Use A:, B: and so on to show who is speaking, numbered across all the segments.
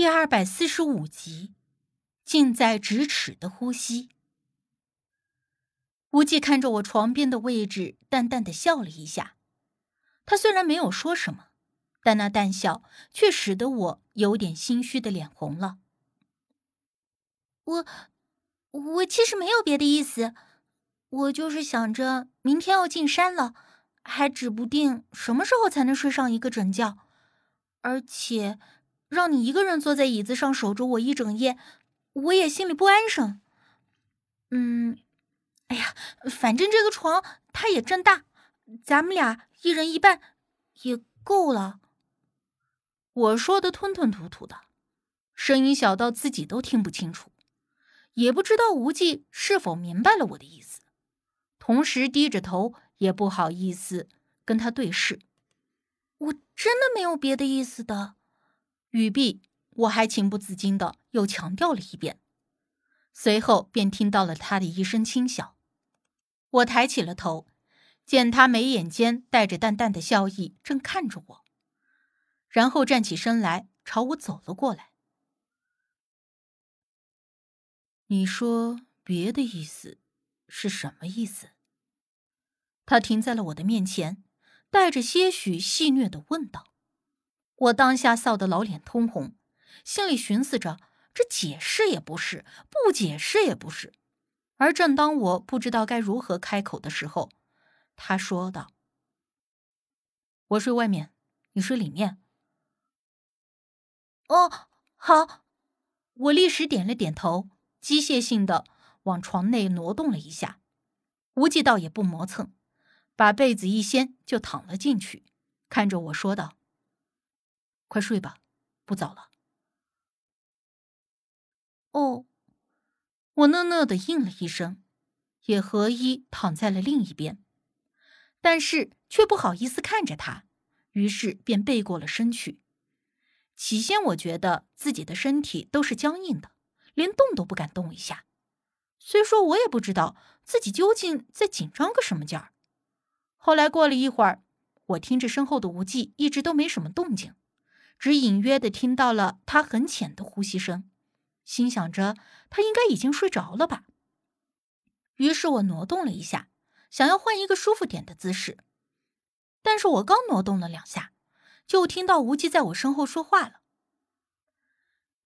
A: 第二百四十五集，近在咫尺的呼吸。无忌看着我床边的位置，淡淡的笑了一下。他虽然没有说什么，但那淡笑却使得我有点心虚的脸红了。
B: 我，我其实没有别的意思，我就是想着明天要进山了，还指不定什么时候才能睡上一个整觉，而且。让你一个人坐在椅子上守着我一整夜，我也心里不安生。嗯，哎呀，反正这个床它也占大，咱们俩一人一半也够了。
A: 我说的吞吞吐吐的，声音小到自己都听不清楚，也不知道无忌是否明白了我的意思，同时低着头，也不好意思跟他对视。
B: 我真的没有别的意思的。
A: 语毕，我还情不自禁的又强调了一遍，随后便听到了他的一声轻笑。我抬起了头，见他眉眼间带着淡淡的笑意，正看着我，然后站起身来朝我走了过来。你说别的意思是什么意思？他停在了我的面前，带着些许戏谑的问道。我当下臊得老脸通红，心里寻思着：这解释也不是，不解释也不是。而正当我不知道该如何开口的时候，他说道：“我睡外面，你睡里面。”
B: 哦，好。
A: 我立时点了点头，机械性的往床内挪动了一下。无忌倒也不磨蹭，把被子一掀就躺了进去，看着我说道。快睡吧，不早了。
B: 哦，
A: 我讷讷的应了一声，也合衣躺在了另一边，但是却不好意思看着他，于是便背过了身去。起先我觉得自己的身体都是僵硬的，连动都不敢动一下。虽说我也不知道自己究竟在紧张个什么劲儿。后来过了一会儿，我听着身后的无忌一直都没什么动静。只隐约的听到了他很浅的呼吸声，心想着他应该已经睡着了吧。于是我挪动了一下，想要换一个舒服点的姿势。但是我刚挪动了两下，就听到无忌在我身后说话了：“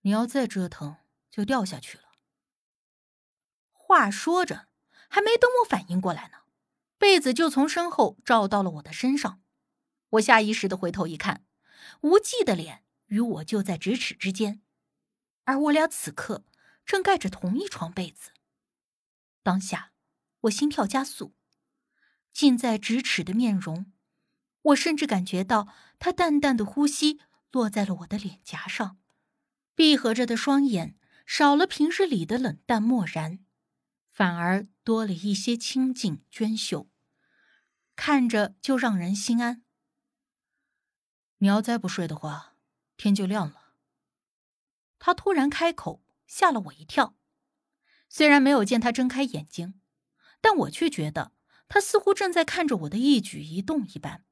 A: 你要再折腾，就掉下去了。”话说着，还没等我反应过来呢，被子就从身后照到了我的身上。我下意识的回头一看。无忌的脸与我就在咫尺之间，而我俩此刻正盖着同一床被子。当下，我心跳加速，近在咫尺的面容，我甚至感觉到他淡淡的呼吸落在了我的脸颊上，闭合着的双眼少了平日里的冷淡漠然，反而多了一些清静娟秀，看着就让人心安。你要再不睡的话，天就亮了。他突然开口，吓了我一跳。虽然没有见他睁开眼睛，但我却觉得他似乎正在看着我的一举一动一般，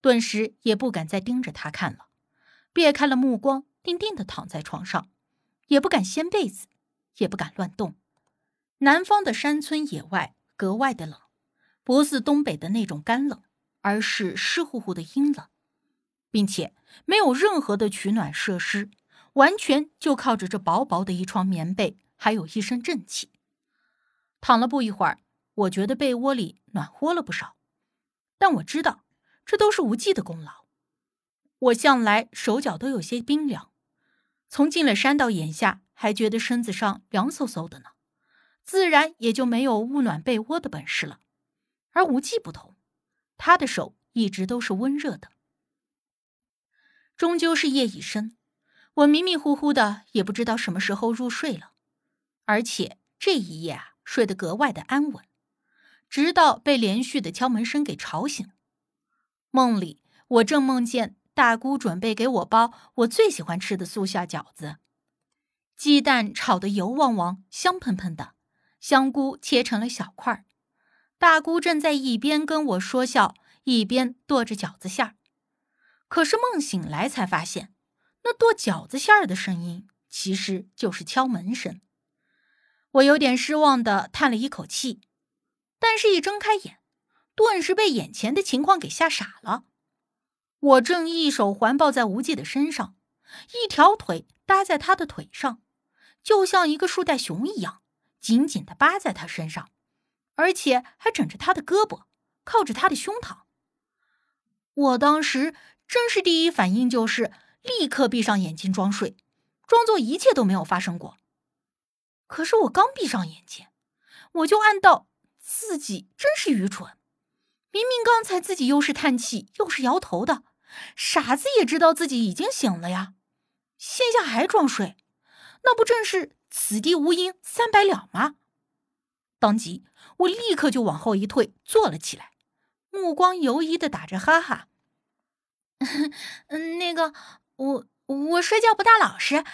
A: 顿时也不敢再盯着他看了，别开了目光，定定的躺在床上，也不敢掀被子，也不敢乱动。南方的山村野外格外的冷，不似东北的那种干冷，而是湿乎乎的阴冷。并且没有任何的取暖设施，完全就靠着这薄薄的一床棉被，还有一身正气。躺了不一会儿，我觉得被窝里暖和了不少，但我知道这都是无忌的功劳。我向来手脚都有些冰凉，从进了山到眼下还觉得身子上凉飕飕的呢，自然也就没有捂暖被窝的本事了。而无忌不同，他的手一直都是温热的。终究是夜已深，我迷迷糊糊的，也不知道什么时候入睡了，而且这一夜啊，睡得格外的安稳，直到被连续的敲门声给吵醒。梦里，我正梦见大姑准备给我包我最喜欢吃的素馅饺子，鸡蛋炒得油汪汪、香喷喷的，香菇切成了小块儿大姑正在一边跟我说笑，一边剁着饺子馅儿。可是梦醒来才发现，那剁饺子馅儿的声音其实就是敲门声。我有点失望的叹了一口气，但是，一睁开眼，顿时被眼前的情况给吓傻了。我正一手环抱在无忌的身上，一条腿搭在他的腿上，就像一个树袋熊一样，紧紧的扒在他身上，而且还枕着他的胳膊，靠着他的胸膛。我当时真是第一反应就是立刻闭上眼睛装睡，装作一切都没有发生过。可是我刚闭上眼睛，我就暗道自己真是愚蠢。明明刚才自己又是叹气又是摇头的，傻子也知道自己已经醒了呀，现下还装睡，那不正是此地无银三百两吗？当即，我立刻就往后一退，坐了起来，目光游移的打着哈哈。
B: 嗯，那个，我我睡觉不大老实，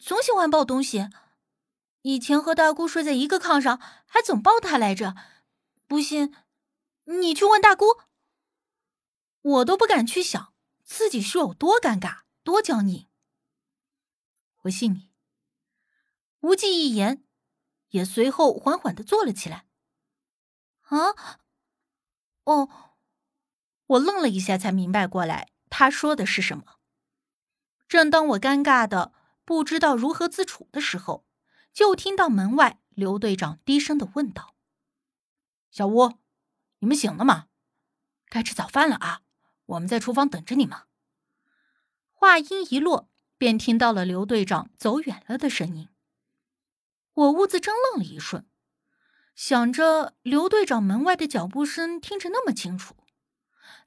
B: 总喜欢抱东西。以前和大姑睡在一个炕上，还总抱她来着。不信，你去问大姑。
A: 我都不敢去想自己是有多尴尬、多僵硬。我信你。无忌一言，也随后缓缓的坐了起来。
B: 啊？哦，
A: 我愣了一下，才明白过来他说的是什么。正当我尴尬的不知道如何自处的时候。就听到门外刘队长低声的问道：“小吴，你们醒了吗？该吃早饭了啊！我们在厨房等着你们。”话音一落，便听到了刘队长走远了的声音。我兀自怔愣了一瞬，想着刘队长门外的脚步声听着那么清楚，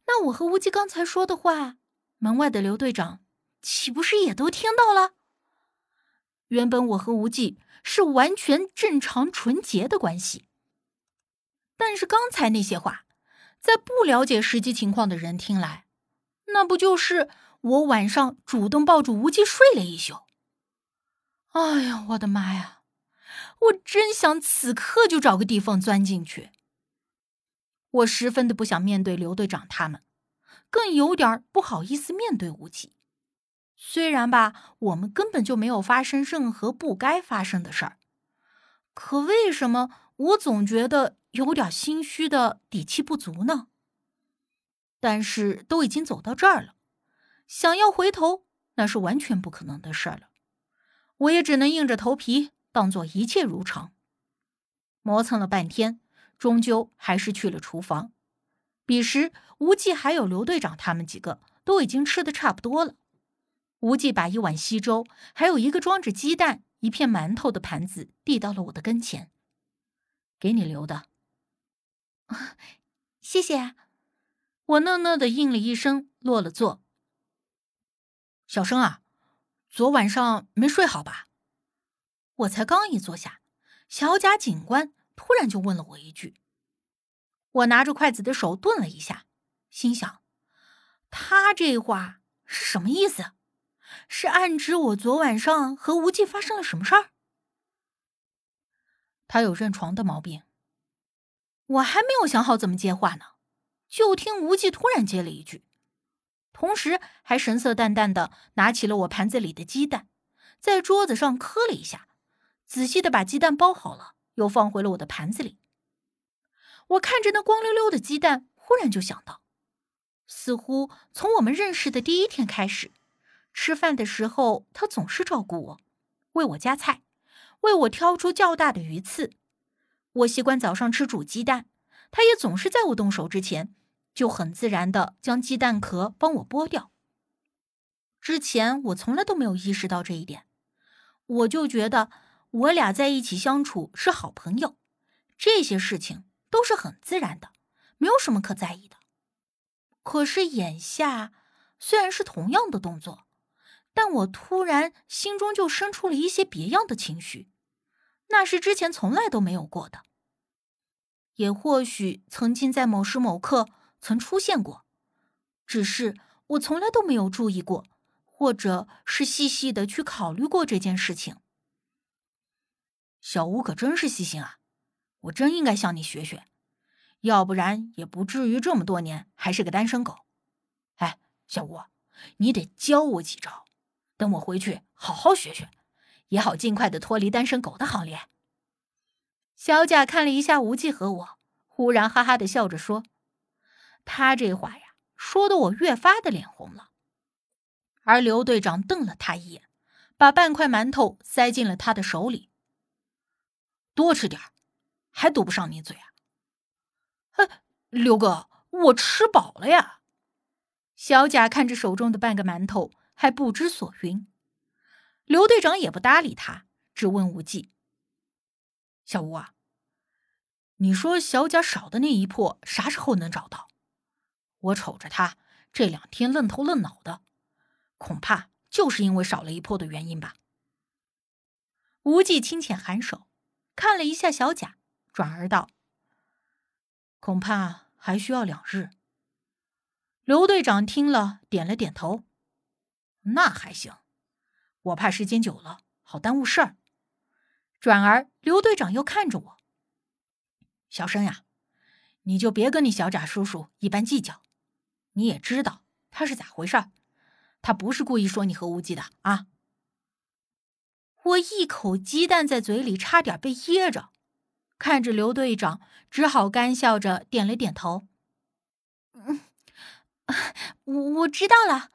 A: 那我和无忌刚才说的话，门外的刘队长岂不是也都听到了？原本我和无忌。是完全正常纯洁的关系，但是刚才那些话，在不了解实际情况的人听来，那不就是我晚上主动抱住无忌睡了一宿？哎呀，我的妈呀！我真想此刻就找个地缝钻进去。我十分的不想面对刘队长他们，更有点不好意思面对无忌。虽然吧，我们根本就没有发生任何不该发生的事儿，可为什么我总觉得有点心虚的底气不足呢？但是都已经走到这儿了，想要回头那是完全不可能的事儿了。我也只能硬着头皮，当做一切如常。磨蹭了半天，终究还是去了厨房。彼时，无忌还有刘队长他们几个都已经吃的差不多了。无忌把一碗稀粥，还有一个装着鸡蛋、一片馒头的盘子递到了我的跟前，给你留的。
B: 谢谢。
A: 我讷讷的应了一声，落了座。小生啊，昨晚上没睡好吧？我才刚一坐下，小贾警官突然就问了我一句。我拿着筷子的手顿了一下，心想，他这话是什么意思？是暗指我昨晚上和无忌发生了什么事儿？他有认床的毛病。我还没有想好怎么接话呢，就听无忌突然接了一句，同时还神色淡淡的拿起了我盘子里的鸡蛋，在桌子上磕了一下，仔细的把鸡蛋包好了，又放回了我的盘子里。我看着那光溜溜的鸡蛋，忽然就想到，似乎从我们认识的第一天开始。吃饭的时候，他总是照顾我，为我夹菜，为我挑出较大的鱼刺。我习惯早上吃煮鸡蛋，他也总是在我动手之前，就很自然的将鸡蛋壳帮我剥掉。之前我从来都没有意识到这一点，我就觉得我俩在一起相处是好朋友，这些事情都是很自然的，没有什么可在意的。可是眼下，虽然是同样的动作。但我突然心中就生出了一些别样的情绪，那是之前从来都没有过的，也或许曾经在某时某刻曾出现过，只是我从来都没有注意过，或者是细细的去考虑过这件事情。小吴可真是细心啊，我真应该向你学学，要不然也不至于这么多年还是个单身狗。哎，小吴，你得教我几招。等我回去好好学学，也好尽快的脱离单身狗的行列。小贾看了一下无忌和我，忽然哈哈的笑着说：“他这话呀，说的我越发的脸红了。”而刘队长瞪了他一眼，把半块馒头塞进了他的手里。多吃点还堵不上你嘴啊？哎，刘哥，我吃饱了呀。小贾看着手中的半个馒头，还不知所云。刘队长也不搭理他，只问无忌：“小吴啊，你说小贾少的那一破啥时候能找到？我瞅着他这两天愣头愣脑的，恐怕就是因为少了一破的原因吧。”无忌轻浅颔首，看了一下小贾，转而道：“恐怕还需要两日。”刘队长听了，点了点头。那还行，我怕时间久了好耽误事儿。转而，刘队长又看着我：“小生呀，你就别跟你小贾叔叔一般计较。你也知道他是咋回事儿，他不是故意说你和无忌的啊。”我一口鸡蛋在嘴里，差点被噎着。看着刘队长，只好干笑着点了点头。
B: 嗯 我我知道了。